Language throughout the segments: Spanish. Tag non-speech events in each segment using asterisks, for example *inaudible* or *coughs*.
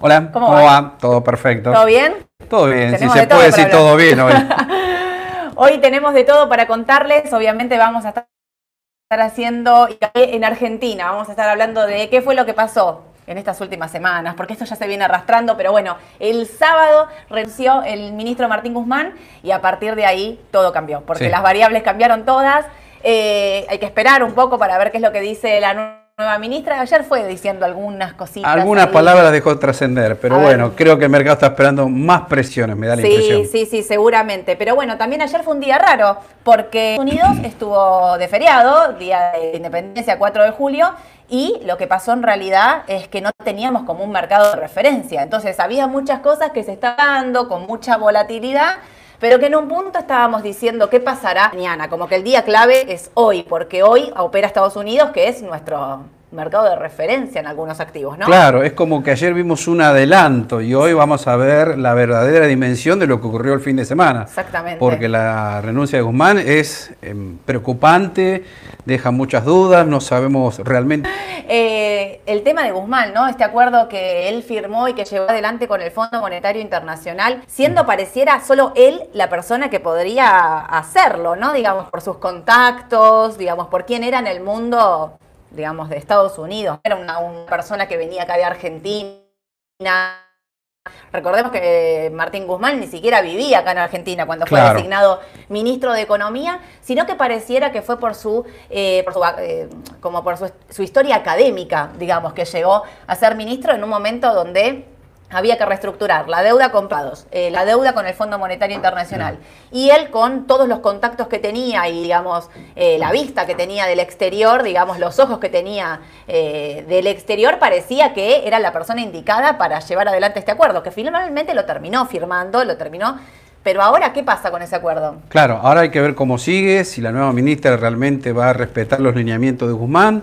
Hola, ¿cómo, va? Todo perfecto. ¿Todo bien? Todo bien, si se puede decir todo bien hoy. *laughs* hoy tenemos de todo para contarles, obviamente vamos a estar haciendo en Argentina, vamos a estar hablando de qué fue lo que pasó en estas últimas semanas, porque esto ya se viene arrastrando, pero bueno, el sábado renunció el ministro Martín Guzmán y a partir de ahí todo cambió, porque las variables cambiaron todas, eh, hay que esperar un poco para ver qué es lo que dice la nueva nueva ministra ayer fue diciendo algunas cositas. Algunas palabras dejó trascender, pero bueno, creo que el mercado está esperando más presiones, me da la impresión. Sí, sí, sí, seguramente. Pero bueno, también ayer fue un día raro, porque Estados Unidos estuvo de feriado, día de independencia 4 de julio, y lo que pasó en realidad es que no teníamos como un mercado de referencia. Entonces había muchas cosas que se estaban dando con mucha volatilidad pero que en un punto estábamos diciendo qué pasará mañana, como que el día clave es hoy, porque hoy opera Estados Unidos, que es nuestro mercado de referencia en algunos activos, ¿no? Claro, es como que ayer vimos un adelanto y hoy vamos a ver la verdadera dimensión de lo que ocurrió el fin de semana. Exactamente. Porque la renuncia de Guzmán es em, preocupante, deja muchas dudas, no sabemos realmente. Eh, el tema de Guzmán, ¿no? Este acuerdo que él firmó y que llevó adelante con el Fondo Monetario Internacional, siendo pareciera solo él la persona que podría hacerlo, ¿no? Digamos, por sus contactos, digamos, por quién era en el mundo digamos, de Estados Unidos. Era una, persona que venía acá de Argentina. Recordemos que Martín Guzmán ni siquiera vivía acá en Argentina cuando fue designado ministro de Economía, sino que pareciera que fue por su, eh, eh, como por su historia académica, digamos, que llegó a ser ministro en un momento donde había que reestructurar la deuda con Prados, eh, la deuda con el Fondo Monetario Internacional. Y él con todos los contactos que tenía y, digamos, eh, la vista que tenía del exterior, digamos, los ojos que tenía eh, del exterior, parecía que era la persona indicada para llevar adelante este acuerdo, que finalmente lo terminó firmando, lo terminó pero ahora, ¿qué pasa con ese acuerdo? Claro, ahora hay que ver cómo sigue, si la nueva ministra realmente va a respetar los lineamientos de Guzmán,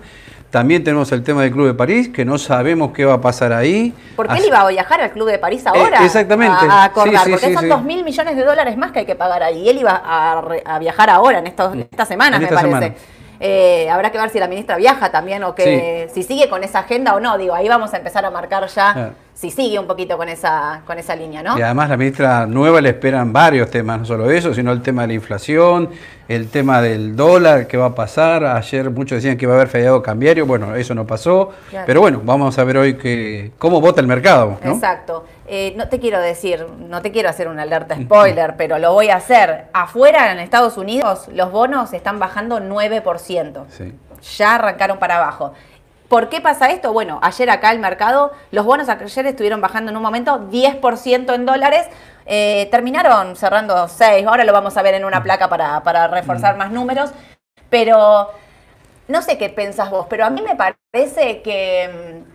también tenemos el tema del Club de París, que no sabemos qué va a pasar ahí. ¿Por qué él iba a viajar al Club de París ahora? Eh, exactamente. A, acordar, porque son dos mil millones de dólares más que hay que pagar ahí. Y él iba a, viajar ahora, en, estos, estas semanas, me parece. Eh, habrá que ver si la ministra viaja también o que si sigue con esa agenda o no. Digo, ahí vamos a empezar a marcar ya si sigue un poquito con esa, con esa línea, ¿no? Y además la ministra nueva le esperan varios temas, no solo eso, sino el tema de la inflación, el tema del dólar, qué va a pasar. Ayer muchos decían que iba a haber fallado cambiario, bueno, eso no pasó. Pero bueno, vamos a ver hoy que, cómo vota el mercado. Exacto. Eh, no te quiero decir, no te quiero hacer una alerta spoiler, *laughs* pero lo voy a hacer. Afuera, en Estados Unidos, los bonos están bajando 9%. Ya arrancaron para abajo. ¿Por qué pasa esto? Bueno, ayer acá el mercado, los bonos ayer estuvieron bajando en un momento 10% en dólares, eh, terminaron cerrando 6, ahora lo vamos a ver en una placa para, reforzar mm. más números, pero no sé qué pensás vos, pero a mí me parece que, mm,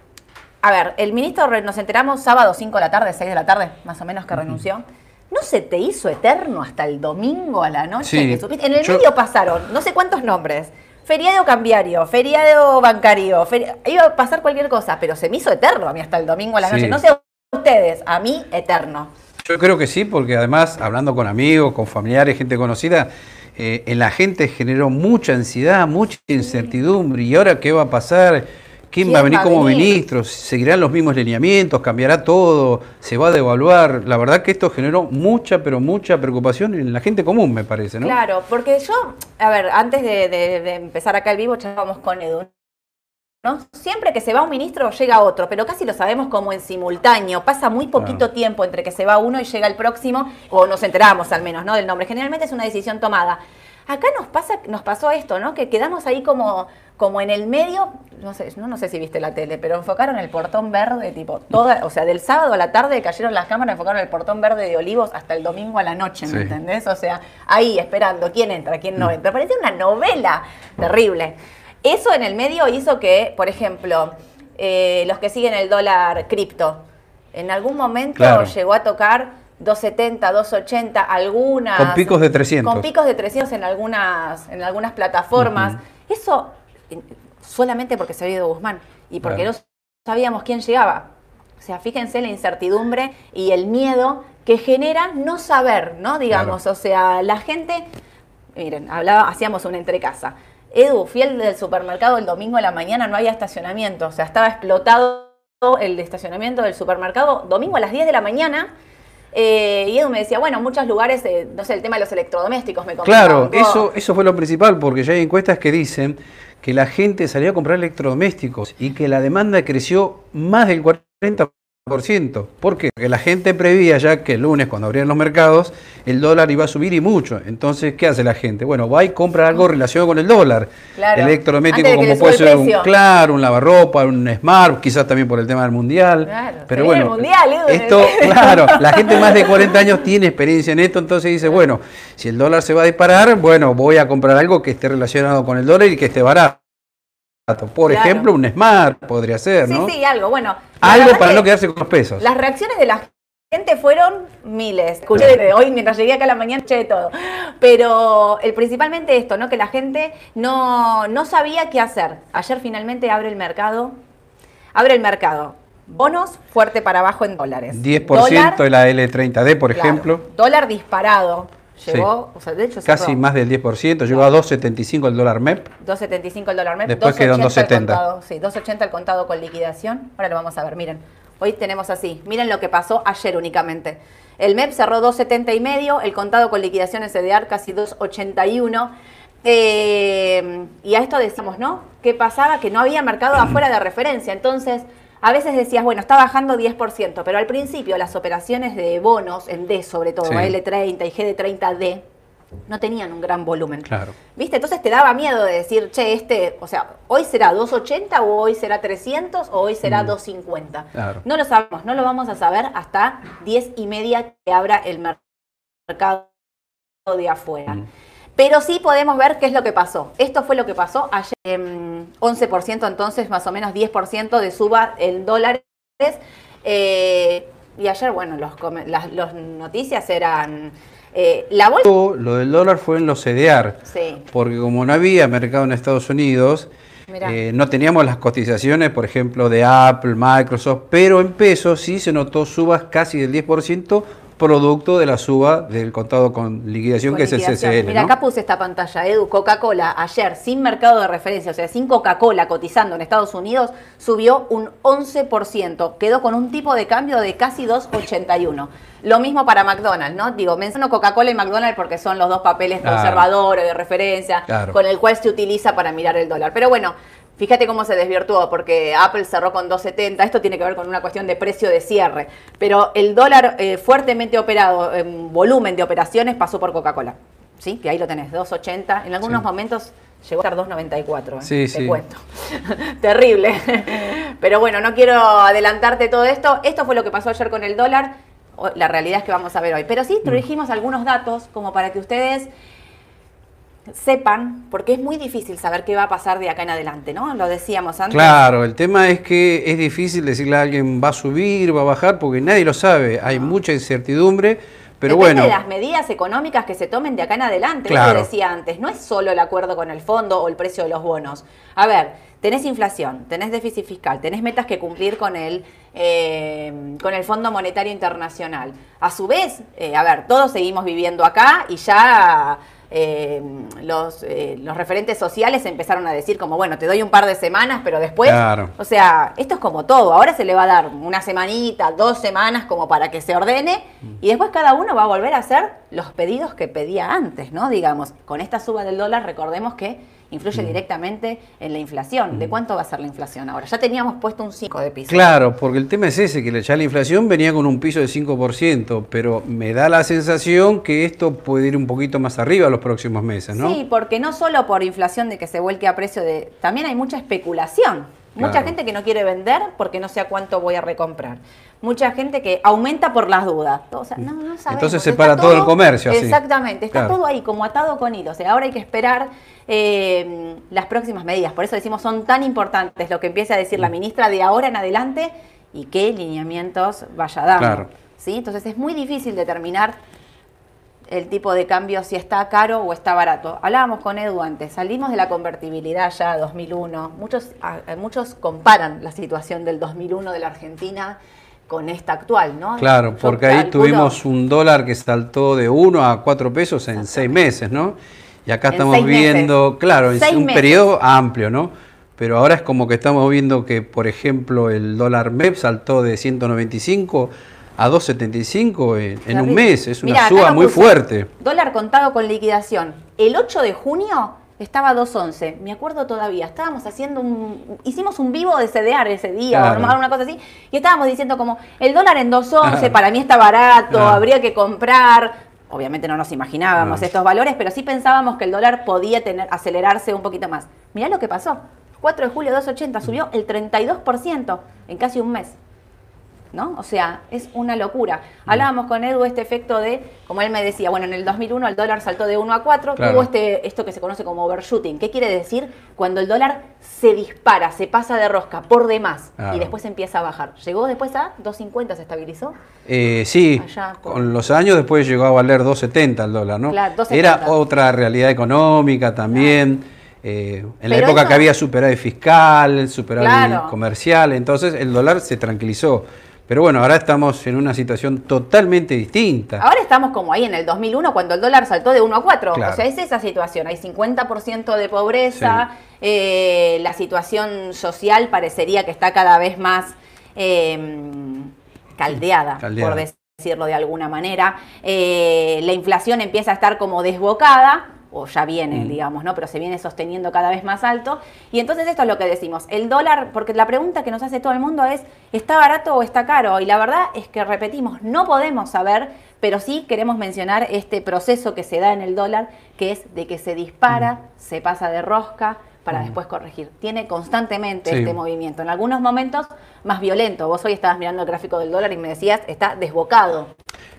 a ver, el ministro, nos enteramos sábado 5 de la tarde, 6 de la tarde, más o menos que renunció. ¿No se te hizo eterno hasta el domingo a la noche? en el medio pasaron no sé cuántos nombres feriado cambiario, feriado bancario, iba a pasar cualquier cosa, pero se me hizo eterno a mí hasta el domingo a la noche. No sé ustedes, a mí eterno. Yo creo que sí, porque además, hablando con amigos, con familiares, gente conocida, eh, en la gente generó mucha ansiedad, mucha incertidumbre. ¿Y ahora qué va a pasar? ¿Quién, va a venir como ministro? ¿Seguirán los mismos lineamientos? ¿Cambiará todo? ¿Se va a devaluar? La verdad que esto generó mucha, pero mucha preocupación en la gente común, me parece, ¿no? Claro, porque yo, a ver, antes de, empezar acá el vivo, charlábamos con Edu. ¿No? Siempre que se va un ministro llega otro, pero casi lo sabemos como en simultáneo. Pasa muy poquito tiempo entre que se va uno y llega el próximo, o nos enteramos al menos, ¿no? Del nombre. Generalmente es una decisión tomada. Acá nos pasa, nos pasó esto, ¿no? Que quedamos ahí como como en el medio, no sé, no, no sé si viste la tele, pero enfocaron el portón verde, tipo, toda, o sea, del sábado a la tarde cayeron las cámaras, enfocaron el portón verde de Olivos hasta el domingo a la noche, ¿me entendés? O sea, ahí esperando quién entra, quién no mm. entra. Parecía una novela terrible. Eso en el medio hizo que, por ejemplo, eh, los que siguen el dólar cripto, en algún momento llegó a tocar 270, 280, algunas. Con picos de 300. Con picos de 300 en algunas, en algunas plataformas. Eso solamente porque se había ido Guzmán y porque no sabíamos quién llegaba. O sea, fíjense la incertidumbre y el miedo que genera no saber, ¿no? Digamos, o sea, la gente, miren, hablaba, hacíamos una entrecasa. Edu, fiel del supermercado el domingo a la mañana no había estacionamiento, o sea, estaba explotado el estacionamiento del supermercado domingo a las 10 de la mañana. Eh, y Edu me decía, bueno, muchos lugares, no sé, el tema de los electrodomésticos me Claro, eso, eso fue lo principal, porque ya hay encuestas que dicen que la gente salió a comprar electrodomésticos y que la demanda creció más del 40%. ¿Por qué? Porque la gente prevía ya que el lunes, cuando abrían los mercados, el dólar iba a subir y mucho. Entonces, ¿qué hace la gente? Bueno, va y compra algo relacionado con el dólar. Claro. Electrodoméstico, como puede ser un claro, un lavarropa, un smart, quizás también por el tema del mundial. Claro, pero bueno, el mundial, ¿eh? esto, *laughs* claro, la gente más de 40 años tiene experiencia en esto, entonces dice, bueno, si el dólar se va a disparar, bueno, voy a comprar algo que esté relacionado con el dólar y que esté barato. Por ejemplo, un Smart podría ser, ¿no? Sí, sí, algo. Bueno. Algo para no quedarse con los pesos. Las reacciones de la gente fueron miles. Escuché hoy mientras llegué acá a la mañana, escuché de todo. Pero el, principalmente esto, ¿no? Que la gente no, no sabía qué hacer. Ayer finalmente abre el mercado. Abre el mercado. Bonos fuerte para abajo en dólares. 10% de la L30D, por ejemplo. Dólar disparado. Llegó, o sea, de hecho, casi más del 10%, llegó a 2.75 el dólar MEP. 2.75 el dólar MEP. Después quedó en 2.70. Sí, 2.80 el contado con liquidación. Ahora lo vamos a ver, miren. Hoy tenemos así, miren lo que pasó ayer únicamente. El MEP cerró 2.70 y medio, el contado con liquidación SDR casi 2.81. Eh, y a esto decimos, ¿no? ¿Qué pasaba? Que no había mercado afuera de referencia. Entonces, a veces decías, bueno, está bajando 10%, pero al principio las operaciones de bonos, en D sobre todo, L30 y GD30D, no tenían un gran volumen. Claro. ¿Viste? Entonces te daba miedo de decir, che, este, o sea, hoy será 280 o hoy será 300 o hoy será 250. Mm. Claro. No lo sabemos, no lo vamos a saber hasta 10 y media que abra el mercado de afuera. Mm. Pero sí podemos ver qué es lo que pasó. Esto fue lo que pasó ayer. 11% em, entonces, más o menos 10% de suba en dólares. Eh, y ayer, bueno, los, las noticias eran... Eh, la bolsa... Lo del dólar fue en los CDR. Sí. Porque como no había mercado en Estados Unidos, eh, no teníamos las cotizaciones, por ejemplo, de Apple, Microsoft, pero en pesos sí se notó subas casi del 10% producto de la suba del contado con liquidación, que es el CCL. Mira, acá puse esta pantalla, Edu, Coca-Cola ayer sin mercado de referencia, o sea, sin Coca-Cola cotizando en Estados Unidos, subió un 11%, quedó con un tipo de cambio de casi 2,81. Lo mismo para McDonald's, ¿no? Digo, menciono Coca-Cola y McDonald's porque son los dos papeles conservadores de referencia con el cual se utiliza para mirar el dólar. Pero bueno, Fíjate cómo se desvirtuó, porque Apple cerró con 2.70, esto tiene que ver con una cuestión de precio de cierre, pero el dólar eh, fuertemente operado en volumen de operaciones pasó por Coca-Cola, ¿sí? Que ahí lo tenés, 2.80, en algunos momentos llegó a estar 2.94, ¿eh? sí, te cuento. *laughs* Terrible. pero bueno, no quiero adelantarte todo esto, esto fue lo que pasó ayer con el dólar, la realidad es que vamos a ver hoy, pero sí, te dijimos algunos datos como para que ustedes sepan, porque es muy difícil saber qué va a pasar de acá en adelante, ¿no? Lo decíamos antes. Claro, el tema es que es difícil decirle a alguien va a subir, va a bajar, porque nadie lo sabe, hay mucha incertidumbre. Pero Depende de las medidas económicas que se tomen de acá en adelante. Claro. Lo decía antes, no es solo el acuerdo con el fondo o el precio de los bonos. A ver, tenés inflación, tenés déficit fiscal, tenés metas que cumplir con el, eh, con el Fondo Monetario Internacional. A su vez, eh, a ver, todos seguimos viviendo acá y ya eh, los, eh, los referentes sociales empezaron a decir como, bueno, te doy un par de semanas, pero después, o sea, esto es como todo, ahora se le va a dar una semanita, dos semanas como para que se ordene y después cada uno va a volver a hacer los pedidos que pedía antes, ¿no? Digamos, con esta suba del dólar, recordemos que influye mm. directamente en la inflación. ¿De cuánto va a ser la inflación ahora? Ya teníamos puesto un 5 de piso. Claro, porque el tema es ese, que ya la inflación venía con un piso de 5%, pero me da la sensación que esto puede ir un poquito más arriba los próximos meses, ¿no? Sí, porque no solo por inflación de que se vuelque a precio de... También hay mucha especulación. Mucha gente que no quiere vender porque no sé a cuánto voy a recomprar. Mucha gente que aumenta por las dudas. Entonces se para todo, el comercio. Exactamente, está todo ahí como atado con hilos. ahora hay que esperar eh, las próximas medidas. Por eso decimos son tan importantes lo que empieza a decir la mm. ministra de ahora en adelante y qué lineamientos vaya a dar. ¿sí? Entonces es muy difícil determinar el tipo de cambio si está caro o está barato. Hablábamos con Edu antes, salimos de la convertibilidad ya 2001. Muchos, muchos comparan la situación del 2001 de la Argentina con esta actual, ¿no? Claro, porque ahí tuvimos un dólar que saltó de 1 a 4 pesos en 6 meses, ¿no? Y acá estamos viendo, claro, es un periodo amplio, ¿no? pero ahora es como que estamos viendo que, por ejemplo, el dólar MEP saltó de 195 a 2.75 en, un mes. Es una suba muy fuerte. Dólar contado con liquidación. El 8 de junio estaba 2.11. Me acuerdo todavía. Estábamos haciendo un. Hicimos un vivo de CDR ese día, o una cosa así. Y estábamos diciendo como: el dólar en 2.11 para mí está barato, habría que comprar. Obviamente no nos imaginábamos estos valores, pero sí pensábamos que el dólar podía tener, acelerarse un poquito más. Mirá lo que pasó. 4 de julio 2.80 subió el 32% en casi un mes. ¿No? O sea, es una locura. Hablábamos con Edu este efecto de, como él me decía, bueno, en el 2001 el dólar saltó de 1 a 4, tuvo este, esto que se conoce como overshooting. ¿Qué quiere decir? Cuando el dólar se dispara, se pasa de rosca por demás y después empieza a bajar. ¿Llegó después a 2.50, se estabilizó? Eh, sí, con los años después llegó a valer 2.70 el dólar, ¿no? Era otra realidad económica también. Eh, en la época que había superávit fiscal, superávit comercial, entonces el dólar se tranquilizó. Pero bueno, ahora estamos en una situación totalmente distinta. Ahora estamos como ahí en el 2001 cuando el dólar saltó de 1 a 4. O sea, es esa situación. Hay 50% de pobreza, eh, la situación social parecería que está cada vez más em, caldeada, por decirlo de alguna manera. Eh, la inflación empieza a estar como desbocada o ya viene, mm. digamos, ¿no? Pero se viene sosteniendo cada vez más alto. Y entonces esto es lo que decimos. El dólar, porque la pregunta que nos hace todo el mundo es, ¿está barato o está caro? Y la verdad es que repetimos, no podemos saber, pero sí queremos mencionar este proceso que se da en el dólar, que es de que se dispara, mm. se pasa de rosca, para después corregir. Tiene constantemente este movimiento. En algunos momentos más violento. Vos hoy estabas mirando el gráfico del dólar y me decías, está desbocado.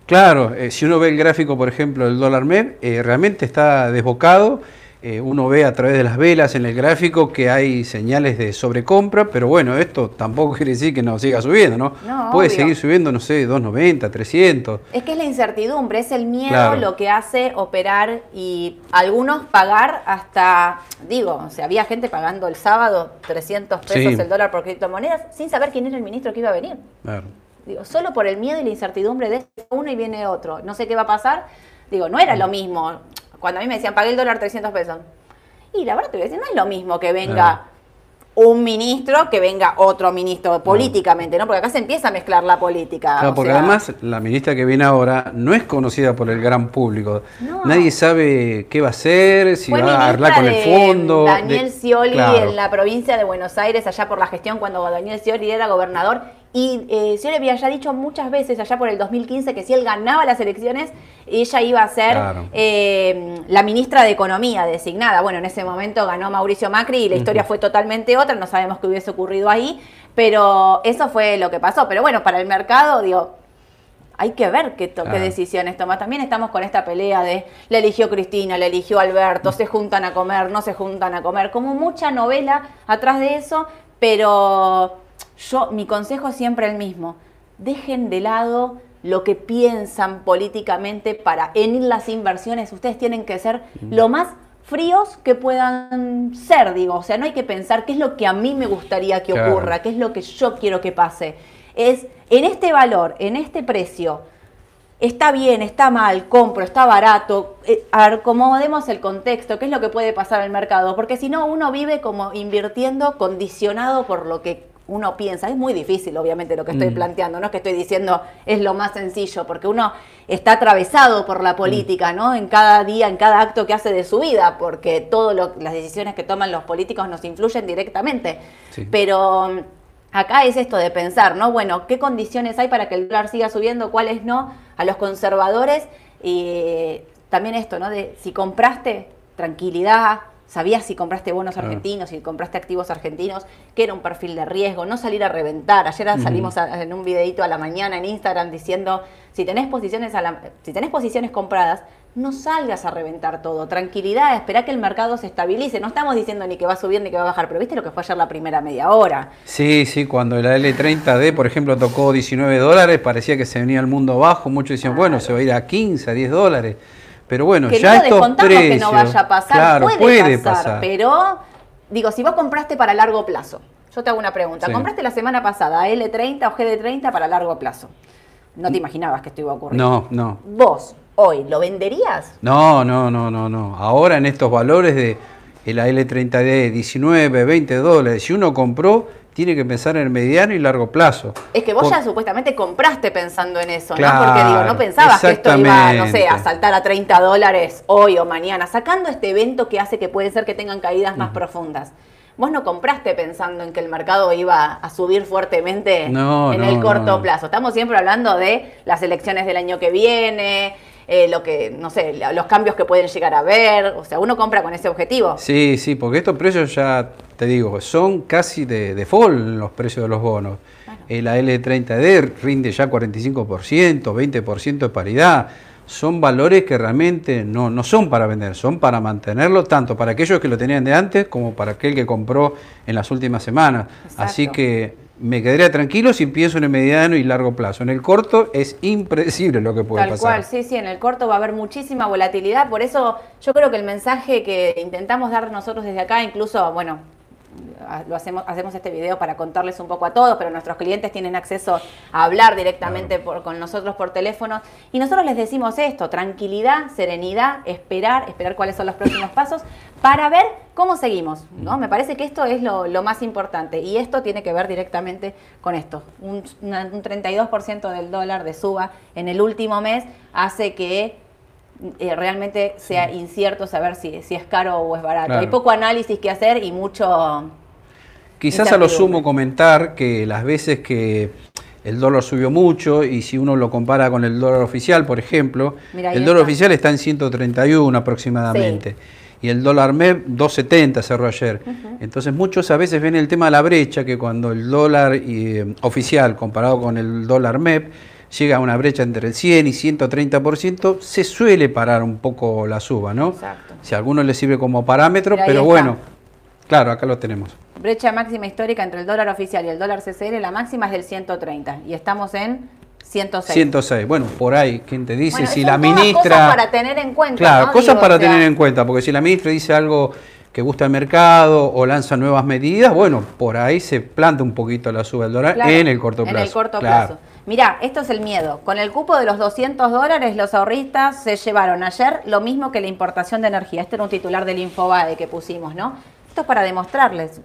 Claro, eh, si uno ve el gráfico, por ejemplo, del dólar MEP, eh, realmente está desbocado. Eh, uno ve a través de las velas en el gráfico que hay señales de sobrecompra, pero bueno, esto tampoco *laughs* quiere decir que no siga subiendo, ¿no? Puede seguir subiendo, no sé, 290, 300. Es que es la incertidumbre, es el miedo lo que hace operar y algunos pagar hasta, digo, o sea, había gente pagando el sábado 300 pesos el dólar por criptomonedas sin saber quién era el ministro que iba a venir. Claro. Digo, solo por el miedo y la incertidumbre de uno y viene otro. No sé qué va a pasar. Digo, no era lo mismo. Cuando a mí me decían, pagué el dólar 300 pesos. Y la verdad te voy a decir, no es lo mismo que venga un ministro que venga otro ministro políticamente, ¿no? Porque acá se empieza a mezclar la política. Claro, porque además la ministra que viene ahora no es conocida por el gran público. Nadie sabe qué va a hacer, si va a hablar con el fondo. Daniel Scioli en la provincia de Buenos Aires, allá por la gestión cuando Daniel Scioli era gobernador, y eh, le había ya dicho muchas veces allá por el 2015 que si él ganaba las elecciones, ella iba a ser eh, la ministra de Economía designada. Bueno, en ese momento ganó Mauricio Macri y la historia fue totalmente otra, no sabemos qué hubiese ocurrido ahí, pero eso fue lo que pasó. Pero bueno, para el mercado, digo, hay que ver qué, qué, decisiones toma. También estamos con esta pelea de le eligió Cristina, le eligió Alberto, se juntan a comer, no se juntan a comer, como mucha novela atrás de eso, pero yo, mi consejo es siempre el mismo. Dejen de lado lo que piensan políticamente para en las inversiones. Ustedes tienen que ser lo más fríos que puedan ser, digo. O sea, no hay que pensar qué es lo que a mí me gustaría que ocurra, qué es lo que yo quiero que pase. Es en este valor, en este precio, está bien, está mal, compro, está barato, eh, acomodemos el contexto, qué es lo que puede pasar el mercado, porque si no uno vive como invirtiendo condicionado por lo que uno piensa. Es muy difícil, obviamente, lo que estoy mm. planteando, no es que estoy diciendo es lo más sencillo, porque uno está atravesado por la política, mm. ¿no? En cada día, en cada acto que hace de su vida, porque todas las decisiones que toman los políticos nos influyen directamente. Pero mm, acá es esto de pensar, ¿no? Bueno, ¿qué condiciones hay para que el dólar siga subiendo? ¿Cuáles no? A los conservadores y también esto, ¿no? De si compraste, tranquilidad, sabías si compraste bonos argentinos, si compraste activos argentinos, que era un perfil de riesgo, no salir a reventar. Ayer salimos en un videito a la mañana en Instagram diciendo, si tenés posiciones a si tenés posiciones compradas, no salgas a reventar todo. Tranquilidad, espera que el mercado se estabilice. No estamos diciendo ni que va a subir ni que va a bajar, pero viste lo que fue ayer la primera media hora. Sí, sí, cuando la L30D, por ejemplo, tocó 19 dólares, parecía que se venía el mundo abajo. Muchos decían, bueno, se va a ir a 15, a 10 dólares. Pero bueno, que ya no estos precios, que no vaya a pasar, puede, pasar, Pero, digo, si vos compraste para largo plazo, yo te hago una pregunta. ¿Compraste la semana pasada L30 o GD30 para largo plazo? No te imaginabas que esto iba a ocurrir. No, no. ¿Vos hoy lo venderías? No, no, no, no, no. Ahora en estos valores de el L30D 19, 20 dólares. Si uno compró, tiene que pensar en el mediano y largo plazo. Es que vos ya supuestamente compraste pensando en eso, ¿no? Porque digo, no pensabas que esto iba, no sé, a saltar a 30 dólares hoy o mañana, sacando este evento que hace que puede ser que tengan caídas más profundas. Vos no compraste pensando en que el mercado iba a subir fuertemente en el corto plazo. Estamos siempre hablando de las elecciones del año que viene, eh, lo que, no sé, los cambios que pueden llegar a ver. O sea, uno compra con ese objetivo. Sí, sí, porque estos precios ya, te digo, son casi de default los precios de los bonos. El L30D rinde ya 45%, 20% de paridad. Son valores que realmente no, no son para vender, son para mantenerlo tanto para aquellos que lo tenían de antes como para aquel que compró en las últimas semanas. Así que me quedaría tranquilo si pienso en el mediano y largo plazo. En el corto es impredecible lo que puede pasar. Tal cual, sí, sí, en el corto va a haber muchísima volatilidad, por eso yo creo que el mensaje que intentamos dar nosotros desde acá, incluso, bueno, lo hacemos, hacemos este video para contarles un poco a todos, pero nuestros clientes tienen acceso a hablar directamente con nosotros por teléfono. Y nosotros les decimos esto, tranquilidad, serenidad, esperar, esperar cuáles son los próximos pasos para ver cómo seguimos. ¿no? Me parece que esto es lo, más importante y esto tiene que ver directamente con esto. Un, un 32% del dólar de suba en el último mes hace que eh, realmente sea incierto saber si, si es caro o es barato. Hay poco análisis que hacer y mucho... Quizás a lo sumo comentar que las veces que el dólar subió mucho y si uno lo compara con el dólar oficial, por ejemplo, el dólar oficial está en 131 aproximadamente. Y el dólar MEP 2.70 cerró ayer. Entonces muchos a veces ven el tema de la brecha, que cuando el dólar eh, oficial comparado con el dólar MEP llega a una brecha entre el 100 y 130%, se suele parar un poco la suba, ¿no? Exacto. Si a algunos les sirve como parámetro, pero, bueno, claro, acá lo tenemos. Brecha máxima histórica entre el dólar oficial y el dólar CCR, la máxima es del 130 y estamos en 106. 106. Bueno, por ahí, ¿quién te dice? si la ministra. Cosas para tener en cuenta. Claro, cosas para tener en cuenta, porque si la ministra dice algo que gusta el mercado o lanza nuevas medidas, bueno, por ahí se planta un poquito la suba del dólar en el corto plazo. En el corto plazo. Mirá, esto es el miedo. Con el cupo de los 200 dólares, los ahorristas se llevaron ayer lo mismo que la importación de energía. Este era un titular del Infobae que pusimos, ¿no? Esto es para demostrarles.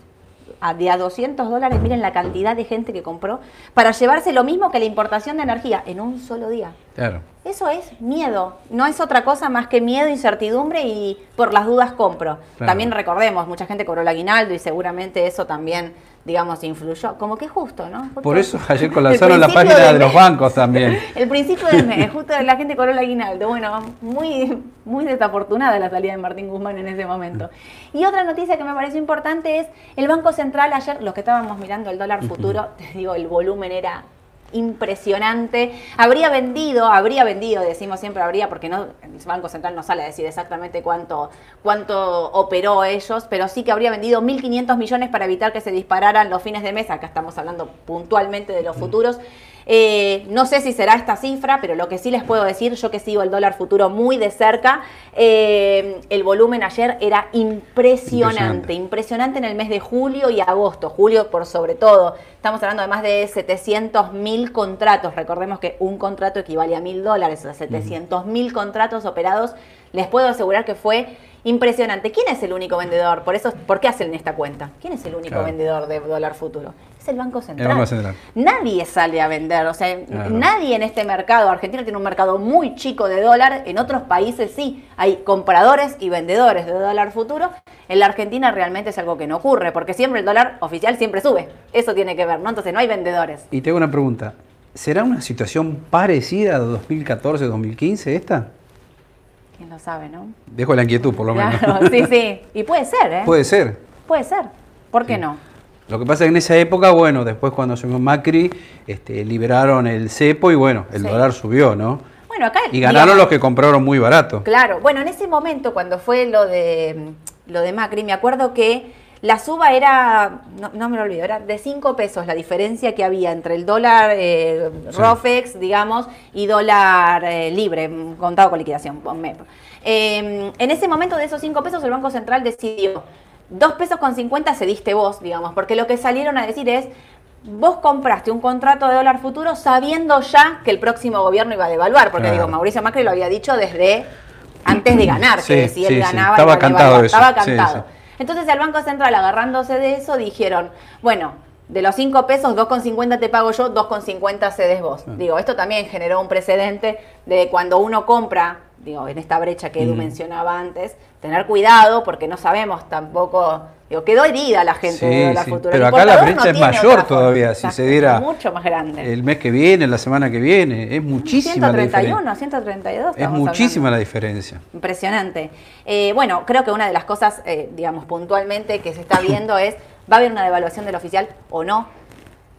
A, de a 200 dólares, miren la cantidad de gente que compró para llevarse lo mismo que la importación de energía en un solo día. Claro. Eso es miedo. No es otra cosa más que miedo, incertidumbre y por las dudas compro. También recordemos, mucha gente cobró el aguinaldo y seguramente eso también digamos, influyó. Como que justo, ¿no? Por eso ayer colapsaron la página de, los bancos también. *laughs* el principio del mes, justo la gente cobró el aguinaldo. Bueno, muy, muy desafortunada la salida de Martín Guzmán en ese momento. Y otra noticia que me pareció importante es el Banco Central ayer, los que estábamos mirando el dólar futuro, *laughs* te digo, el volumen era impresionante. Habría vendido, habría vendido, decimos siempre habría, porque no, el Banco Central no sale a decir exactamente cuánto, cuánto operó ellos, pero sí que habría vendido 1.500 millones para evitar que se dispararan los fines de mes. Acá estamos hablando puntualmente de los mm. Eh, no sé si será esta cifra, pero lo que sí les puedo decir, yo que sigo el dólar futuro muy de cerca, eh, el volumen ayer era impresionante, impresionante, en el mes de julio y agosto, julio por sobre todo. Estamos hablando de más de 700 mil contratos. Recordemos que un contrato equivale a mil dólares, o sea, 700 mil contratos operados. Les puedo asegurar que fue impresionante. ¿Quién es el único vendedor? Por eso, ¿por qué hacen esta cuenta? ¿Quién es el único vendedor de dólar futuro? El Banco Central. Nadie sale a vender, o sea, nadie en este mercado, Argentina tiene un mercado muy chico de dólar, en otros países sí, hay compradores y vendedores de dólar futuro, en la Argentina realmente es algo que no ocurre, porque siempre el dólar oficial siempre sube, eso tiene que ver, ¿no? Entonces no hay vendedores. Y tengo una pregunta, ¿será una situación parecida a 2014-2015 esta? Quién lo sabe, ¿no? Dejo la inquietud, por lo menos. Sí, sí. *laughs* Y puede ser, ¿eh? Puede ser. Puede ser. ¿Por qué no? Lo que pasa es que en esa época, bueno, después cuando asumió Macri, este, liberaron el cepo y bueno, el dólar subió, ¿no? Bueno, acá, y ganaron los que compraron muy barato. Claro, bueno, en ese momento cuando fue lo de, lo de Macri, me acuerdo que la suba era, no, me lo olvido, era de 5 pesos la diferencia que había entre el dólar eh, ROFEX, digamos, y dólar eh, libre, contado con liquidación. Eh, en ese momento de esos 5 pesos el Banco Central decidió dos pesos con 50 se diste vos, digamos, porque lo que salieron a decir es, vos compraste un contrato de dólar futuro sabiendo ya que el próximo gobierno iba a devaluar, porque digo, Mauricio Macri lo había dicho desde antes de ganar, que si él ganaba, estaba cantado estaba cantado. Entonces el Banco Central, agarrándose de eso, dijeron, bueno, de los 5 pesos, 2,50 te pago yo, 2,50 cedes vos. Ah. Digo, esto también generó un precedente de cuando uno compra, digo, en esta brecha que Edu mm. mencionaba antes, tener cuidado porque no sabemos tampoco Digo, quedó herida la gente de la futura. Pero acá la brecha es mayor todavía, si se diera mucho más grande. el mes que viene, la semana que viene, es muchísima 131, la diferencia. 132. Es muchísima la diferencia. Impresionante. Eh, bueno, creo que una de las cosas, eh, digamos, puntualmente que se está viendo es, ¿va a haber una devaluación del oficial o no?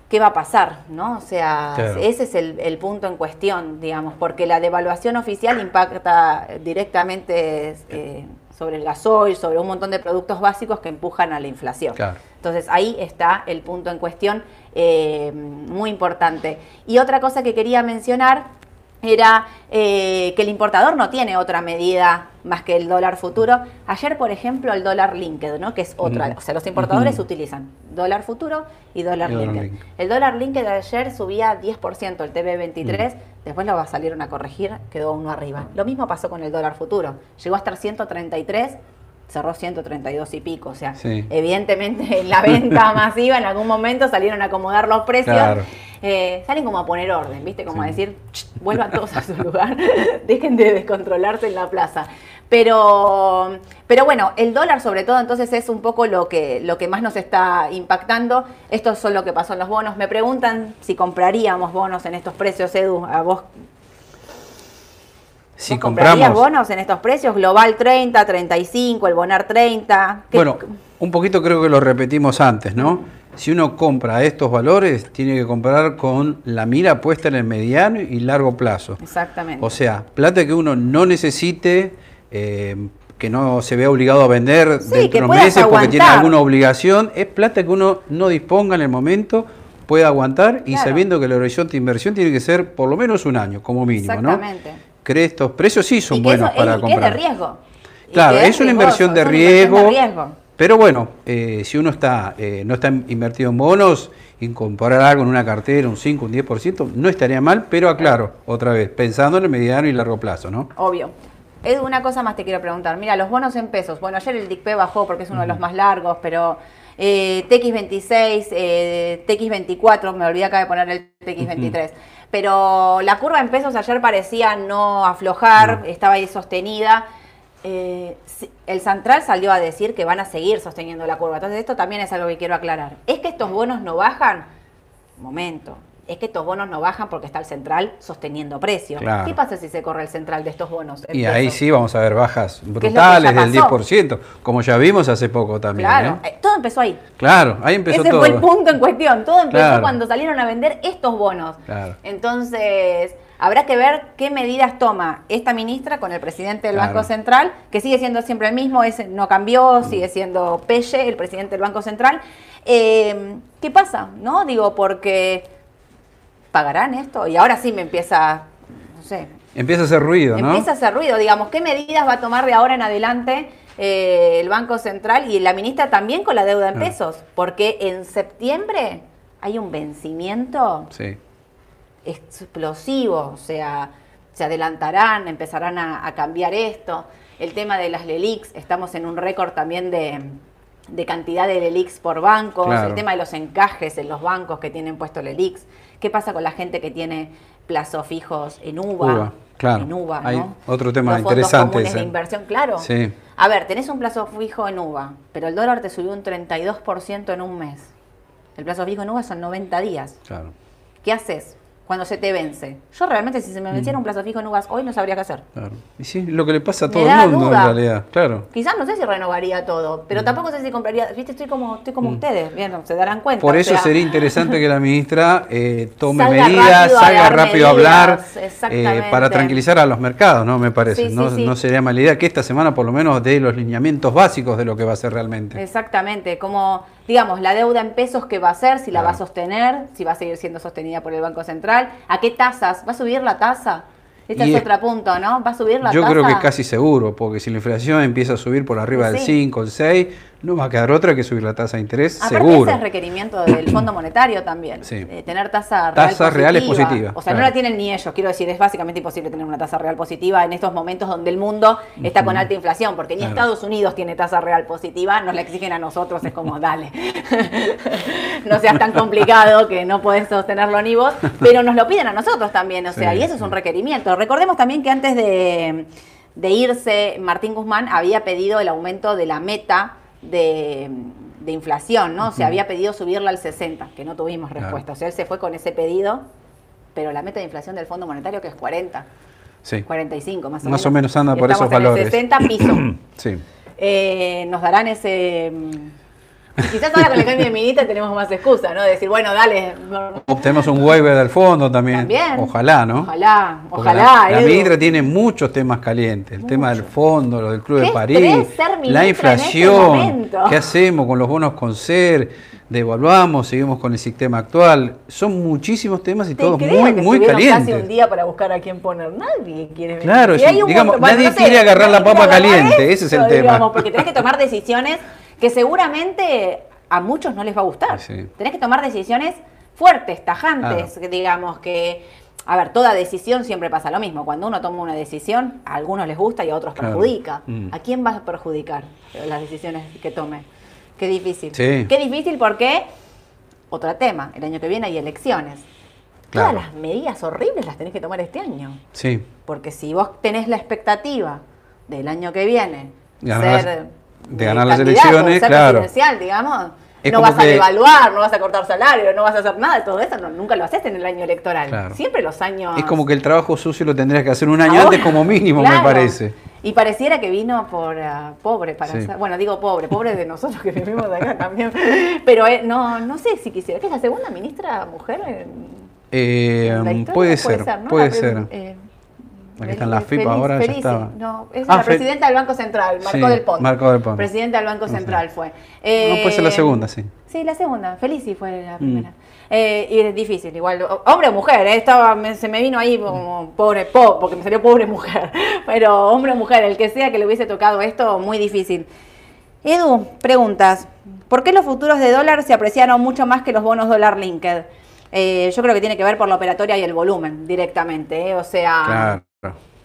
¿Qué va a pasar? ¿no? O sea, ese es el, punto en cuestión, digamos, porque la devaluación oficial impacta directamente... Eh, sobre el gasoil, sobre un montón de productos básicos que empujan a la inflación. Entonces ahí está el punto en cuestión eh, muy importante. Y otra cosa que quería mencionar era eh, que el importador no tiene otra medida más que el dólar futuro. Ayer, por ejemplo, el dólar linked, ¿no? que es otra. O sea, los importadores utilizan dólar futuro y dólar linked. El dólar linked de ayer subía 10%, el TB23, después lo va a salir a corregir, quedó uno arriba. Lo mismo pasó con el dólar futuro. Llegó hasta estar 133 cerró 132 y pico. O sea, evidentemente *laughs* en la venta *laughs* masiva en algún momento salieron a acomodar los precios. Eh, salen como a poner orden, ¿viste? Como a decir, vuelvan todos a su *laughs* lugar, dejen de descontrolarse en la plaza. Pero, pero bueno, el dólar sobre todo entonces es un poco lo que, lo que más nos está impactando. Esto es lo que pasó en los bonos. Me preguntan si compraríamos bonos en estos precios, Edu. A vos si compramos bonos en estos precios, Global 30, 35, el Bonar 30. Bueno, un poquito creo que lo repetimos antes, ¿no? Si uno compra estos valores, tiene que comprar con la mira puesta en el mediano y largo plazo. Exactamente. O sea, plata que uno no necesite, eh, que no se vea obligado a vender dentro de meses porque tiene alguna obligación, es plata que uno no disponga en el momento pueda aguantar y sabiendo que el horizonte de inversión tiene que ser por lo menos un año como mínimo, Exactamente cree estos precios sí son buenos para comprar. es de riesgo. Claro, es, una inversión de riesgo, Pero bueno, eh, si uno está eh, no está invertido en bonos, incorporar algo en una cartera, un 5, un 10%, no estaría mal, pero aclaro, otra vez, pensando en el mediano y largo plazo, ¿no? Obvio. Edu, una cosa más te quiero preguntar. Mira, los bonos en pesos. Bueno, ayer el DICP bajó porque es uno de los más largos, pero eh, TX26, eh, TX24, me olvidé acá de poner el TX23. Pero la curva en pesos ayer parecía no aflojar, estaba ahí sostenida. Eh, el central salió a decir que van a seguir sosteniendo la curva. Entonces esto también es algo que quiero aclarar. ¿Es que estos bonos no bajan? Momento es que estos bonos no bajan porque está el central sosteniendo precios. ¿Qué pasa si se corre el central de estos bonos? Y ahí sí vamos a ver bajas brutales del 10%, como ya vimos hace poco también. Claro, ¿eh? todo empezó ahí. Claro, ahí empezó todo. Ese fue el punto en cuestión. Todo empezó cuando salieron a vender estos bonos. Entonces, habrá que ver qué medidas toma esta ministra con el presidente del Banco Central, que sigue siendo siempre el mismo, es, no cambió, sigue siendo Pelle, el presidente del Banco Central. Eh, ¿Qué pasa? ¿No? Digo, porque pagarán esto? Y ahora sí me empieza, no sé. Empieza a hacer ruido, ¿no? Empieza a hacer ruido, digamos, ¿qué medidas va a tomar de ahora en adelante eh, el Banco Central y la ministra también con la deuda en pesos? Porque en septiembre hay un vencimiento explosivo, o sea, se adelantarán, empezarán a, cambiar esto. El tema de las LELIX, estamos en un récord también de, cantidad de LELIX por bancos, el tema de los encajes en los bancos que tienen puesto LELIX. ¿Qué pasa con la gente que tiene plazos fijos en UVA? claro. En UVA, Hay otro tema interesante. de inversión, claro. Sí. A ver, tenés un plazo fijo en UVA, pero el dólar te subió un 32% en un mes. El plazo fijo en UVA son 90 días. Claro. ¿Qué haces? Cuando se te vence. Yo realmente si se me venciera mm. un plazo fijo en UVAS hoy no sabría qué hacer. Claro. Y sí, lo que le pasa a todo el mundo en realidad, claro. Quizás no sé si renovaría todo, pero mm. tampoco sé si compraría, viste, estoy como, estoy como mm. ustedes, bien, se darán cuenta. Por eso sería interesante que la ministra eh, tome medidas, salga rápido a hablar, eh, para tranquilizar a los mercados, ¿no? Me parece. no, no sería mala idea que esta semana por lo menos dé los lineamientos básicos de lo que va a ser realmente. Exactamente, como digamos, la deuda en pesos que va a ser, si la va a sostener, si va a seguir siendo sostenida por el Banco Central, a qué tasas, ¿va a subir la tasa? Este es otro punto, ¿no? ¿Va a subir la tasa? Yo creo que es casi seguro, porque si la inflación empieza a subir por arriba del 5, el 6, no va a quedar otra que subir la tasa de interés, seguro. Ese es requerimiento del *clears throat* Fondo Monetario también. Sí. Eh, tener tasa real Tasas reales positivas. O sea, no la tienen ni ellos. Quiero decir, es básicamente imposible tener una tasa real positiva en estos momentos donde el mundo está con alta inflación, porque ni Estados Unidos tiene tasa real positiva, nos la exigen a nosotros, es como, dale. *laughs* no seas tan complicado que no puedes sostenerlo ni vos, pero nos lo piden a nosotros también, o sea, y eso es un requerimiento. Recordemos también que antes de, de irse, Martín Guzmán había pedido el aumento de la meta de, inflación, ¿no? Se había pedido subirla al 60, que no tuvimos respuesta. O sea, él se fue con ese pedido, pero la meta de inflación del Fondo Monetario que es 40. Sí. 45 más o menos. Más o menos anda por esos valores. 60 piso. *clears throat* sí. Eh, nos darán ese quizás ahora con el cambio de ministra tenemos más excusa, ¿no? De decir, bueno, dale. Tenemos un waiver del fondo también. también. Ojalá, ¿no? Ojalá, ojalá. La, ministra tiene muchos temas calientes. El tema del fondo, lo del Club de París, la este inflación. ¿Qué hacemos con los bonos con ser? devaluamos, seguimos con el sistema actual. Son muchísimos temas y todos muy, muy calientes. casi un día para buscar a quién poner. Nadie quiere venir. Claro, digamos, nadie quiere agarrar la papa caliente, ese es el tema. Porque tenés que tomar decisiones que seguramente a muchos no les va a gustar. Tenés que tomar decisiones fuertes, tajantes, digamos, que... A ver, toda decisión siempre pasa lo mismo. Cuando uno toma una decisión, a algunos les gusta y a otros perjudica. Mm. ¿A quién va a perjudicar las decisiones que tome? Qué difícil. Qué difícil porque, otro tema, el año que viene hay elecciones. Todas las medidas horribles las tenés que tomar este año. Sí. Porque si vos tenés la expectativa del año que viene ser de ganar las elecciones, claro. digamos. no vas a devaluar, no vas a cortar salario, no vas a hacer nada todo eso, nunca lo haces en el año electoral. Siempre los años. Es como que el trabajo sucio lo tendrías que hacer un año antes, como mínimo, me parece. Y pareciera que vino por ah, pobre, para bueno, digo pobre, pobre de nosotros que vivimos de acá *laughs* también. Pero eh, no, no sé si quisiera. ¿Qué es la segunda ministra mujer? Eh, puede, ser, puede ser. Eh, Aquí están las FIP ahora, ya estaba. No, es ah, la presidenta del Banco Central, Marco del Pont. Marco del Pont. Presidenta del Banco Central fue. no puede ser la eh, segunda, sí. Sí, la segunda. Felici fue la mm. primera. Eh, y es difícil, igual, hombre o mujer, eh, estaba, se me vino ahí como pobre, po, porque me salió pobre mujer, *laughs* pero hombre o mujer, el que sea que le hubiese tocado esto, muy difícil. Edu, preguntas, ¿por qué los futuros de dólar se apreciaron mucho más que los bonos dólar linked? yo creo que tiene que ver por la operatoria y el volumen directamente, o sea,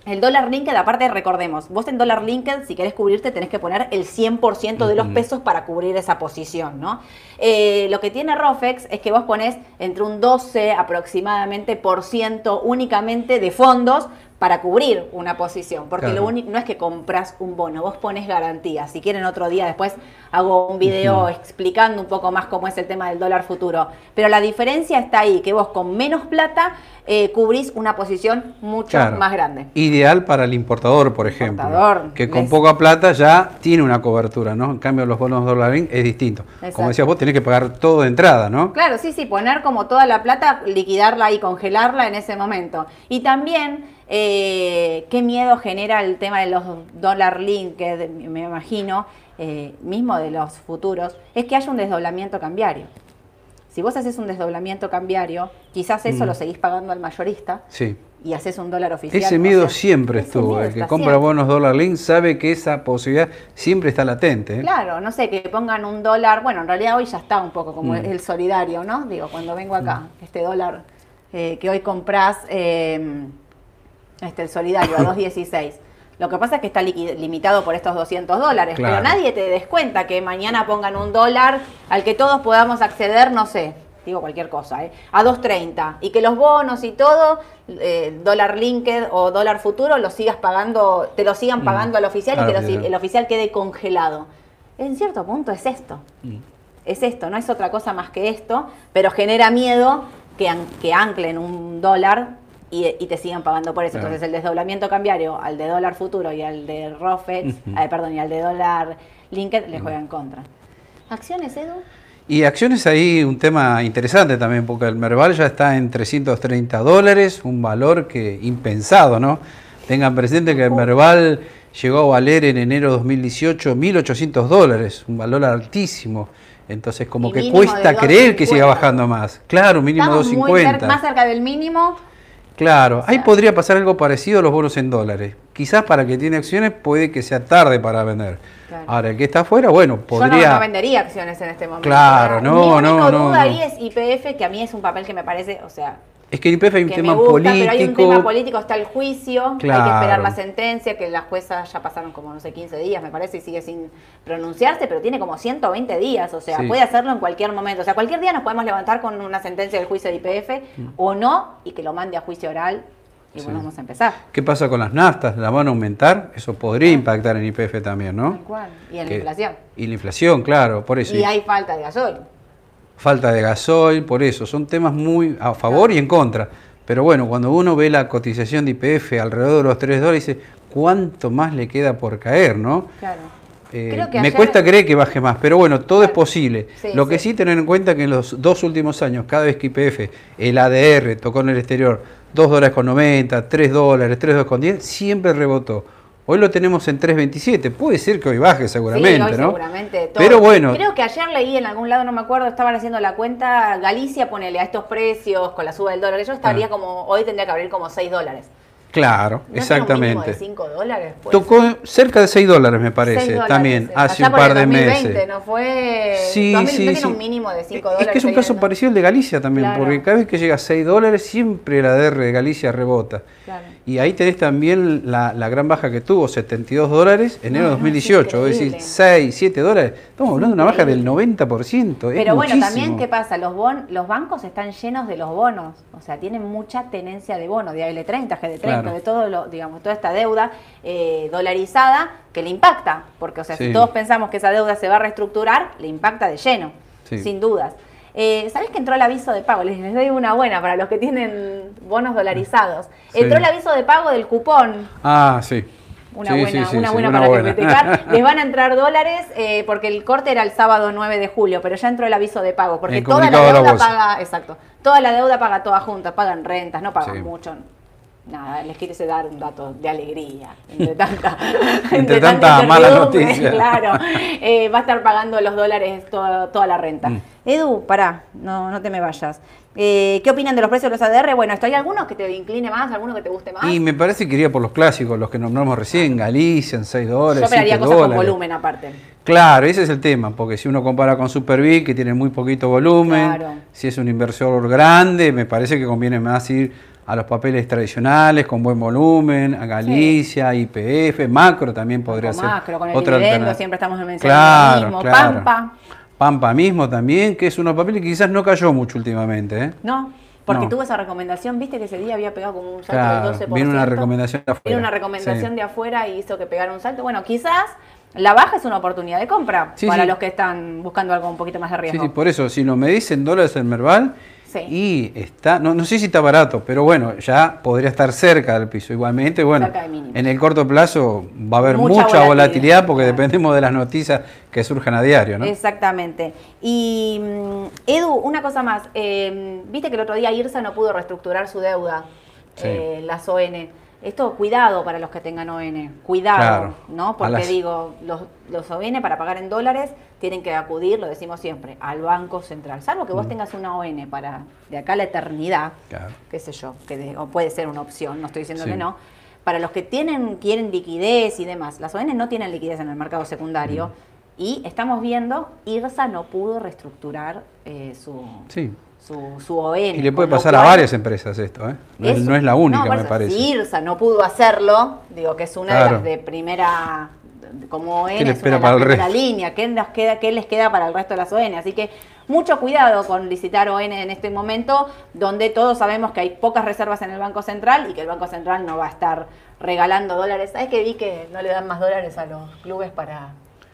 el dólar linked, aparte recordemos, vos en dólar linked, si querés cubrirte, tenés que poner el 100% de los pesos para cubrir esa posición, ¿no? Eh, lo que tiene Rofex es que vos pones entre un 12 aproximadamente por ciento únicamente de fondos para cubrir una posición, porque lo único no es que compras un bono, vos pones garantía. Si quieren otro día después hago un video explicando un poco más cómo es el tema del dólar futuro, pero la diferencia está ahí, que vos con menos plata eh, cubrís una posición mucho más grande. Ideal para el importador, por ejemplo, que con poca plata ya tiene una cobertura, ¿no? En cambio los bonos dólar es distinto. Como decías vos, tenés que pagar todo de entrada, ¿no? Claro, sí, sí, poner como toda la plata, liquidarla y congelarla en ese momento. Y también eh, qué miedo genera el tema de los dólar link, que me imagino, eh, mismo de los futuros, es que haya un desdoblamiento cambiario. Si vos haces un desdoblamiento cambiario, quizás eso mm. lo seguís pagando al mayorista. Sí. Y haces un dólar oficial. Ese miedo siempre estuvo. el que compra bonos dólar link sabe que esa posibilidad siempre está latente. ¿eh? Claro, no sé, que pongan un dólar. Bueno, en realidad hoy ya está un poco como mm. el solidario, ¿no? Digo, cuando vengo acá, mm. este dólar que hoy compras este, el solidario, a *coughs* 2.16. Lo que pasa es que está limitado por estos 200 dólares, pero nadie te descuenta que mañana pongan un dólar al que todos podamos acceder, no sé, digo cualquier cosa, ¿eh? a 2.30 y que los bonos y todo, eh, dólar linked o dólar futuro, lo sigas pagando, te lo sigan mm. pagando al oficial y que el oficial quede congelado. En cierto punto es esto. Mm. Es esto, no es otra cosa más que esto, pero genera miedo que, que anclen un dólar y, te sigan pagando por eso. Entonces el desdoblamiento cambiario al de dólar futuro y al de ROFEX, eh, perdón, y al de dólar Linked le juegan contra. ¿Acciones, Edu? Y acciones ahí un tema interesante también, porque el Merval ya está en 330 dólares, un valor que impensado, ¿no? Tengan presente que el Merval llegó a valer en enero de 2018 1.800 dólares, un valor altísimo. Entonces como que cuesta creer que siga bajando más. Claro, mínimo 250. más cerca del mínimo Claro, ahí podría pasar algo parecido a los bonos en dólares. Quizás para que tiene acciones puede que sea tarde para vender. Ahora, el que está afuera, bueno, podría... Yo no, vendería acciones en este momento. Claro, no, Mi no, no. duda ahí es IPF, que a mí es un papel que me parece, o sea, es que en IPF hay un tema político. Pero hay un tema político, está el juicio, hay que esperar la sentencia, que la jueza ya pasaron como, no sé, 15 días, me parece, y sigue sin pronunciarse, pero tiene como 120 días, o sea, puede hacerlo en cualquier momento. O sea, cualquier día nos podemos levantar con una sentencia del juicio de IPF mm. o no, y que lo mande a juicio oral. Y bueno, vamos a empezar. ¿Qué pasa con las naftas? ¿La van a aumentar? Eso podría impactar en IPF también, ¿no? Y en la inflación. Y la inflación, claro, por eso. Y hay falta de gasoil. Falta de gasoil, por eso. Son temas muy a favor y en contra. Pero bueno, cuando uno ve la cotización de IPF alrededor de los 3 dólares, dice, ¿cuánto más le queda por caer, no? Claro. Eh, me cuesta creer que baje más, pero bueno, todo es posible. Lo que sí. tener en cuenta que en los dos últimos años, cada vez que IPF, el ADR tocó en el exterior 2 dólares con 90, 3 dólares, 3 dólares con 10, siempre rebotó. Hoy lo tenemos en 3.27. Puede ser que hoy baje seguramente, sí, hoy ¿no? Seguramente. Pero bueno. Creo que ayer leí en algún lado, no me acuerdo, estaban haciendo la cuenta, Galicia ponele a estos precios con la suba del dólar. Yo estaría ah. como, hoy tendría que abrir como 6 dólares. Claro, exactamente. de 5 dólares? Tocó cerca de 6 dólares, me parece, también, hace un par de 2020, meses. ¿no fue? Sí, sí, sí. un mínimo de 5 dólares. Es que es un caso parecido al de Galicia también, porque cada vez que llega a 6 dólares, siempre la DR de Galicia rebota. Y ahí tenés también la, gran baja que tuvo, 72 dólares, enero de 2018. Es decir, 6, 7 dólares. Estamos hablando de una baja del 90%. Pero bueno, también, ¿qué pasa? Los, bon, los bancos están llenos de los bonos. O sea, tienen mucha tenencia de bonos, de AL30, GD30, de todo lo, digamos, toda esta deuda eh, dolarizada que le impacta. Porque, o sea, si todos pensamos que esa deuda se va a reestructurar, le impacta de lleno, sin dudas. Eh, ¿Sabés que entró el aviso de pago? Les, doy una buena para los que tienen bonos dolarizados. Entró el aviso de pago del cupón. Ah, sí. Una buena, una buena para criticar. *laughs* Les van a entrar dólares eh, porque el corte era el sábado 9 de julio, pero ya entró el aviso de pago. Porque toda la deuda paga, exacto, toda la deuda paga toda junta, pagan rentas, no pagan mucho nada, les quise dar un dato de alegría, entre tanta, *laughs* entre, tanta, mala noticia. *laughs* Claro, eh, va a estar pagando los dólares toda, la renta. Mm. Edu, pará, no, no te me vayas. Eh, ¿Qué opinan de los precios de los ADR? Bueno, ¿esto hay alguno que te incline más, alguno que te guste más? Y me parece que iría por los clásicos, los que nombramos recién, Galicia, en 6 dólares. Yo esperaría cosas con volumen aparte. Claro, ese es el tema, porque si uno compara con Superbit, que tiene muy poquito volumen, si es un inversor grande, me parece que conviene más ir a los papeles tradicionales con buen volumen, a Galicia, IPF, macro también podría ser. Macro, con el otra siempre estamos mencionando claro, mismo. Pampa. Pampa mismo también, que es unos papeles que quizás no cayó mucho últimamente. ¿eh? No, porque tuvo esa recomendación, viste que ese día había pegado como un salto del 12%. Viene una recomendación de afuera. Viene una recomendación de afuera y hizo que pegara un salto. Bueno, quizás la baja es una oportunidad de compra para los que están buscando algo un poquito más de riesgo. Sí, sí, por eso, si no me dicen dólares en Merval, y está, no, no sé si está barato, pero bueno, ya podría estar cerca del piso. Igualmente, bueno, en el corto plazo va a haber mucha, volatilidad, porque dependemos de las noticias que surjan a diario, ¿no? Exactamente. Y mm, Edu, una cosa más, eh, viste que el otro día IRSA no pudo reestructurar su deuda, eh, las ON. Esto, cuidado para los que tengan ON, cuidado, ¿no? Porque digo, los, los ON para pagar en dólares tienen que acudir, lo decimos siempre, al Banco Central. Salvo que vos mm. tengas una ON para de acá a la eternidad, qué sé yo, que o puede ser una opción, no estoy diciendo que no. Para los que tienen, quieren liquidez y demás, las ON no tienen liquidez en el mercado secundario. Mm. Y estamos viendo, IRSA no pudo reestructurar eh, su, sí su, su ON. Y le puede pasar a varias empresesas esto, ¿eh? No, es, la única, me parece. Si IRSA no pudo hacerlo, digo que es una de las de primera, como ON, es una de primera línea, ¿qué, les queda, ¿qué les queda para el resto de las ON? Así que mucho cuidado con licitar ON en este momento, donde todos sabemos que hay pocas reservas en el Banco Central y que el Banco Central no va a estar regalando dólares. ¿Sabes que vi que no le dan más dólares a los clubes para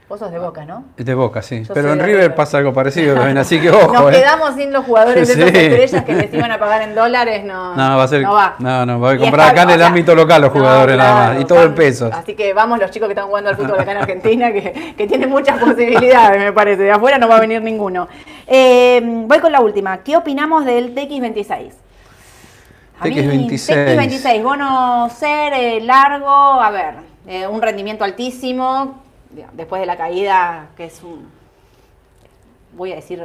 Vos sos de Boca, ¿no? De Boca, sí. Pero en River pasa algo parecido *laughs* también, así que ojo. Nos ¿eh? quedamos sin los jugadores de *laughs* esas estrellas que les iban a pagar en dólares, no. No, va a ser. No, va. no, no va a comprar acá en el ámbito local los jugadores nada más. Y todo en pesos. Así que vamos los chicos que están jugando al fútbol acá en *laughs* Argentina, que, que tienen muchas posibilidades, me parece. De afuera no va a venir ninguno. Eh, voy con la última. ¿Qué opinamos del TX26? TX26. TX26, bono ser eh, largo, a ver, un rendimiento altísimo después de la caída, que es un, voy a decir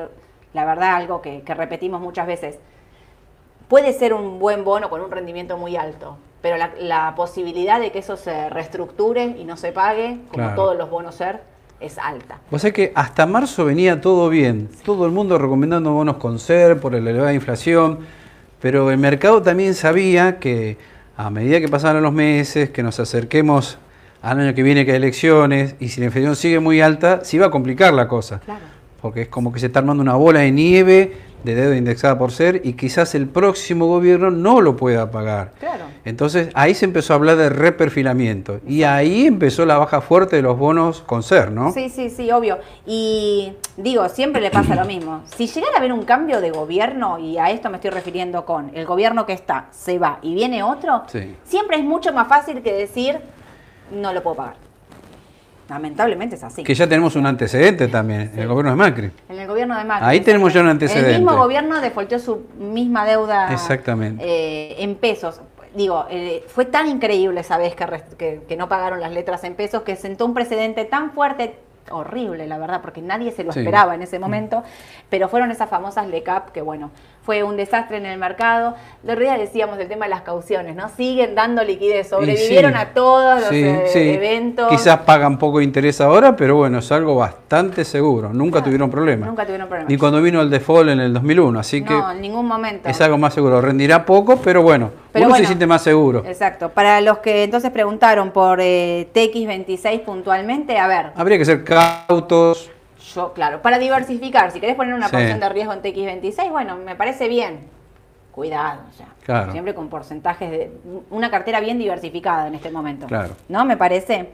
la verdad, algo que, repetimos muchas veces, puede ser un buen bono con un rendimiento muy alto, pero la, posibilidad de que eso se reestructure y no se pague, como todos los bonos ser, es alta. O sea que hasta marzo venía todo bien, todo el mundo recomendando bonos con ser por la elevada inflación, pero el mercado también sabía que a medida que pasaran los meses, que nos acerquemos al año que viene que hay elecciones, y si la inflación sigue muy alta, se iba a complicar la cosa. Porque es como que se está armando una bola de nieve de deuda indexada por ser y quizás el próximo gobierno no lo pueda pagar. Claro. Entonces ahí se empezó a hablar de reperfilamiento y ahí empezó la baja fuerte de los bonos con ser, ¿no? Sí, sí, sí, obvio. Y digo, siempre le pasa lo mismo. Si llegara a haber un cambio de gobierno, y a esto me estoy refiriendo con el gobierno que está, se va y viene otro, siempre es mucho más fácil que decir no lo puedo pagar. Lamentablemente es así. Que ya tenemos un antecedente también, en el gobierno de Macri. En el gobierno de Macri. Ahí tenemos ya un antecedente. El mismo gobierno defaultó su misma deuda Exactamente. Eh, en pesos. Digo, eh, fue tan increíble esa vez que, que, no pagaron las letras en pesos que sentó un precedente tan fuerte, horrible, la verdad, porque nadie se lo esperaba en ese momento, pero fueron esas famosas LECAP que, bueno, fue un desastre en el mercado. De día decíamos el tema de las cauciones, ¿no? Siguen dando liquidez, sobrevivieron a todos los eh, eventos. Quizás pagan poco interés ahora, pero bueno, es algo bastante seguro. Nunca tuvieron problemas. Nunca tuvieron problemas. Ni cuando vino el default en el 2001, así que... No, en ningún momento. Es algo más seguro. Rendirá poco, pero bueno, uno se siente más seguro. Exacto. Para los que entonces preguntaron por eh, TX26 puntualmente, a ver. Habría que ser cautos yo, claro, para diversificar, si querés poner una porción de riesgo en TX26, bueno, me parece bien. Cuidado, sea, siempre con porcentajes de una cartera bien diversificada en este momento. Claro. ¿No? Me parece.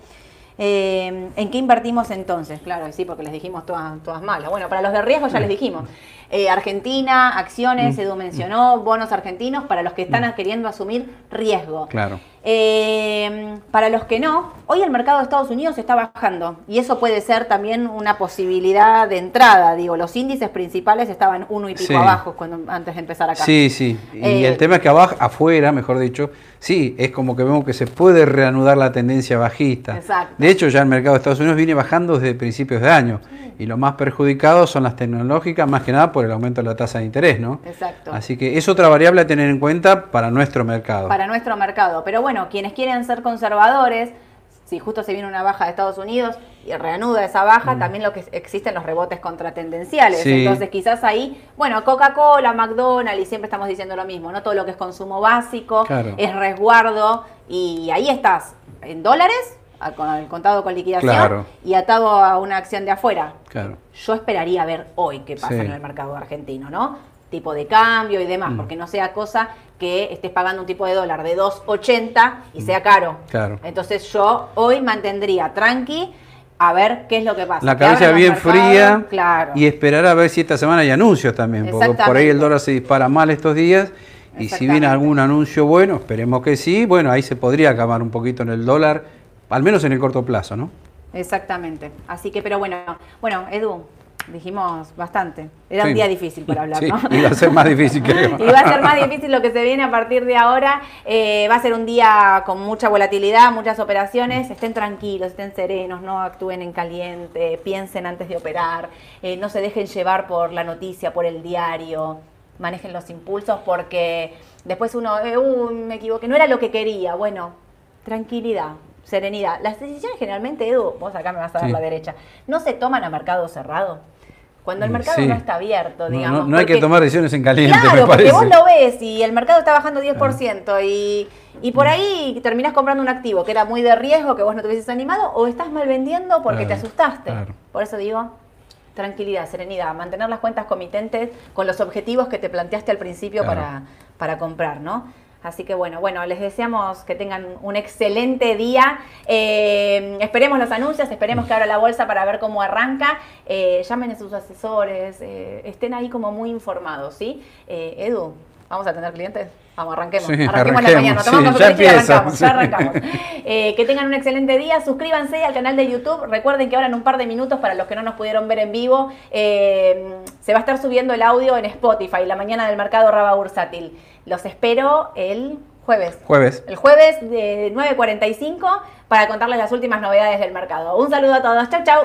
Eh, ¿En qué invertimos entonces? Claro, sí, porque les dijimos todas, todas malas. Bueno, para los de riesgo ya les dijimos. *laughs* Eh, Argentina, acciones, mm. Edu mencionó, bonos argentinos para los que están mm. queriendo asumir riesgo. Claro. Eh, para los que no, hoy el mercado de Estados Unidos está bajando y eso puede ser también una posibilidad de entrada. Digo, los índices principales estaban uno y pico abajo cuando, antes de empezar acá. Sí, sí. Y eh, el tema es que abajo, afuera, mejor dicho, sí, es como que vemos que se puede reanudar la tendencia bajista. Exacto. De hecho, ya el mercado de Estados Unidos viene bajando desde principios de año y los más perjudicados son las tecnológicas, más que nada por el aumento de la tasa de interés, ¿no? Exacto. Así que es otra variable a tener en cuenta para nuestro mercado. Para nuestro mercado. Pero bueno, quienes quieren ser conservadores, si justo se viene una baja de Estados Unidos y reanuda esa baja, mm. también lo que existen los rebotes contratendenciales. Entonces, quizás ahí, bueno, Coca-Cola, McDonald's, y siempre estamos diciendo lo mismo, ¿no? Todo lo que es consumo básico, es resguardo, y ahí estás, en dólares, con el contado con liquidación y atado a una acción de afuera. Yo esperaría ver hoy qué pasa en el mercado argentino, ¿no? Tipo de cambio y demás, mm. porque no sea cosa que estés pagando un tipo de dólar de 2.80 y sea caro. Claro. Entonces yo hoy mantendría tranqui a ver qué es lo que pasa. La cabeza bien fría y esperar a ver si esta semana hay anuncios también, porque por ahí el dólar se dispara mal estos días y si viene algún anuncio bueno, esperemos que sí, bueno, ahí se podría acabar un poquito en el dólar al menos en el corto plazo, ¿no? Exactamente. Así que, pero bueno, bueno, Edu, dijimos bastante. Era un día difícil para hablar, sí, Iba a ser más difícil que *laughs* Iba a ser más difícil lo que se viene a partir de ahora. Eh, va a ser un día con mucha volatilidad, muchas operaciones. Estén tranquilos, estén serenos, no actúen en caliente, piensen antes de operar, eh, no se dejen llevar por la noticia, por el diario. Manejen los impulsos porque después uno, eh, uh, me equivoqué, no era lo que quería. Bueno, tranquilidad, serenidad. Las decisiones generalmente, Edu, vos acá me vas a dar la derecha, no se toman a mercado cerrado. Cuando el mercado no está abierto, digamos. No, hay que tomar decisiones en caliente. Claro, porque vos lo ves y el mercado está bajando 10% y, y por ahí terminás comprando un activo que era muy de riesgo, que vos no te hubieses animado, o estás mal vendiendo porque te asustaste. Por eso digo, tranquilidad, serenidad, mantener las cuentas comitentes con los objetivos que te planteaste al principio para, para comprar, ¿no? Así que bueno, bueno, les deseamos que tengan un excelente día. Eh, esperemos los anuncios, esperemos que abra la bolsa para ver cómo arranca. Eh, llamen a sus asesores, eh, estén ahí como muy informados, ¿sí? Edu, ¿vamos a tener clientes? Vamos, arranquemos. arranquemos, la mañana. Tomamos sí, ya y arrancamos. Ya arrancamos. que tengan un excelente día. Suscríbanse al canal de YouTube. Recuerden que ahora en un par de minutos, para los que no nos pudieron ver en vivo, se va a estar subiendo el audio en Spotify, la mañana del mercado Raba Bursátil. Los espero el jueves. Jueves. El jueves de 9.45 para contarles las últimas novedades del mercado. Un saludo a todos. Chau, chau.